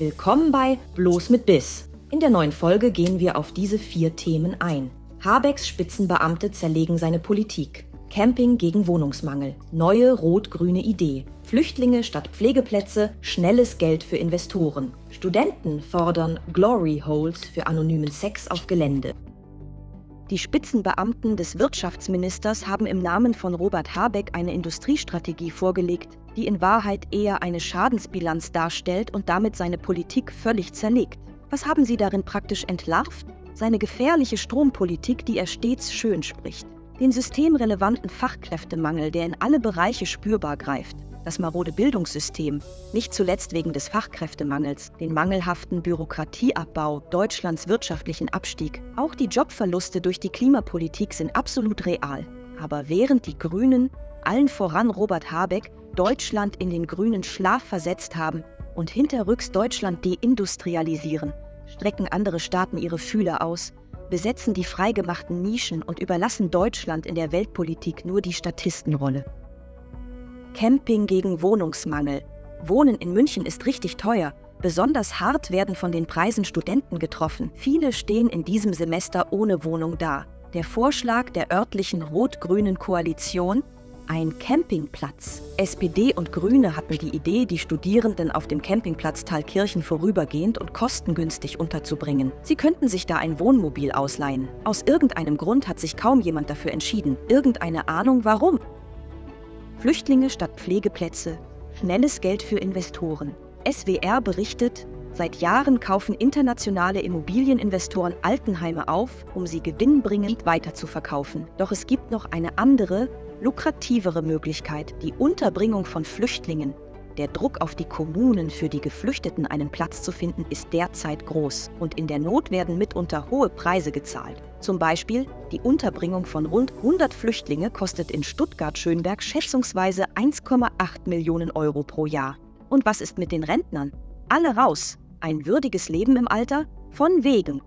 Willkommen bei Bloß mit Biss. In der neuen Folge gehen wir auf diese vier Themen ein. Habecks Spitzenbeamte zerlegen seine Politik. Camping gegen Wohnungsmangel. Neue rot-grüne Idee. Flüchtlinge statt Pflegeplätze. Schnelles Geld für Investoren. Studenten fordern Glory Holes für anonymen Sex auf Gelände. Die Spitzenbeamten des Wirtschaftsministers haben im Namen von Robert Habeck eine Industriestrategie vorgelegt, die in Wahrheit eher eine Schadensbilanz darstellt und damit seine Politik völlig zerlegt. Was haben sie darin praktisch entlarvt? Seine gefährliche Strompolitik, die er stets schön spricht. Den systemrelevanten Fachkräftemangel, der in alle Bereiche spürbar greift das marode Bildungssystem, nicht zuletzt wegen des Fachkräftemangels, den mangelhaften Bürokratieabbau, Deutschlands wirtschaftlichen Abstieg, auch die Jobverluste durch die Klimapolitik sind absolut real. Aber während die Grünen, allen voran Robert Habeck, Deutschland in den grünen Schlaf versetzt haben und hinterrücks Deutschland deindustrialisieren, strecken andere Staaten ihre Fühler aus, besetzen die freigemachten Nischen und überlassen Deutschland in der Weltpolitik nur die Statistenrolle. Camping gegen Wohnungsmangel. Wohnen in München ist richtig teuer. Besonders hart werden von den Preisen Studenten getroffen. Viele stehen in diesem Semester ohne Wohnung da. Der Vorschlag der örtlichen rot-grünen Koalition ein Campingplatz. SPD und Grüne hatten die Idee, die Studierenden auf dem Campingplatz Thalkirchen vorübergehend und kostengünstig unterzubringen. Sie könnten sich da ein Wohnmobil ausleihen. Aus irgendeinem Grund hat sich kaum jemand dafür entschieden. Irgendeine Ahnung warum? Flüchtlinge statt Pflegeplätze, schnelles Geld für Investoren. SWR berichtet, seit Jahren kaufen internationale Immobilieninvestoren Altenheime auf, um sie gewinnbringend weiterzuverkaufen. Doch es gibt noch eine andere, lukrativere Möglichkeit, die Unterbringung von Flüchtlingen. Der Druck auf die Kommunen für die Geflüchteten einen Platz zu finden ist derzeit groß und in der Not werden mitunter hohe Preise gezahlt. Zum Beispiel die Unterbringung von rund 100 Flüchtlinge kostet in Stuttgart-Schönberg schätzungsweise 1,8 Millionen Euro pro Jahr. Und was ist mit den Rentnern? Alle raus! Ein würdiges Leben im Alter? Von wegen.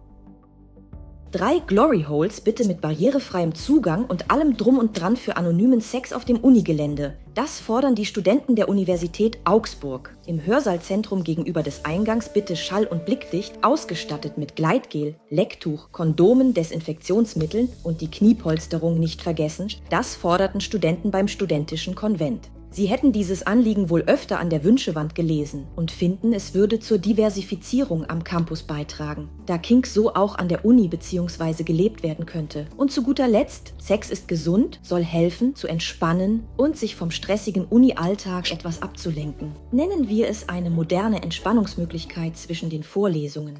Drei Glory Holes bitte mit barrierefreiem Zugang und allem Drum und Dran für anonymen Sex auf dem Unigelände. Das fordern die Studenten der Universität Augsburg. Im Hörsaalzentrum gegenüber des Eingangs bitte schall- und blickdicht, ausgestattet mit Gleitgel, Lecktuch, Kondomen, Desinfektionsmitteln und die Kniepolsterung nicht vergessen. Das forderten Studenten beim studentischen Konvent. Sie hätten dieses Anliegen wohl öfter an der Wünschewand gelesen und finden, es würde zur Diversifizierung am Campus beitragen, da Kink so auch an der Uni bzw. gelebt werden könnte. Und zu guter Letzt, Sex ist gesund, soll helfen, zu entspannen und sich vom stressigen Uni-Alltag etwas abzulenken. Nennen wir es eine moderne Entspannungsmöglichkeit zwischen den Vorlesungen.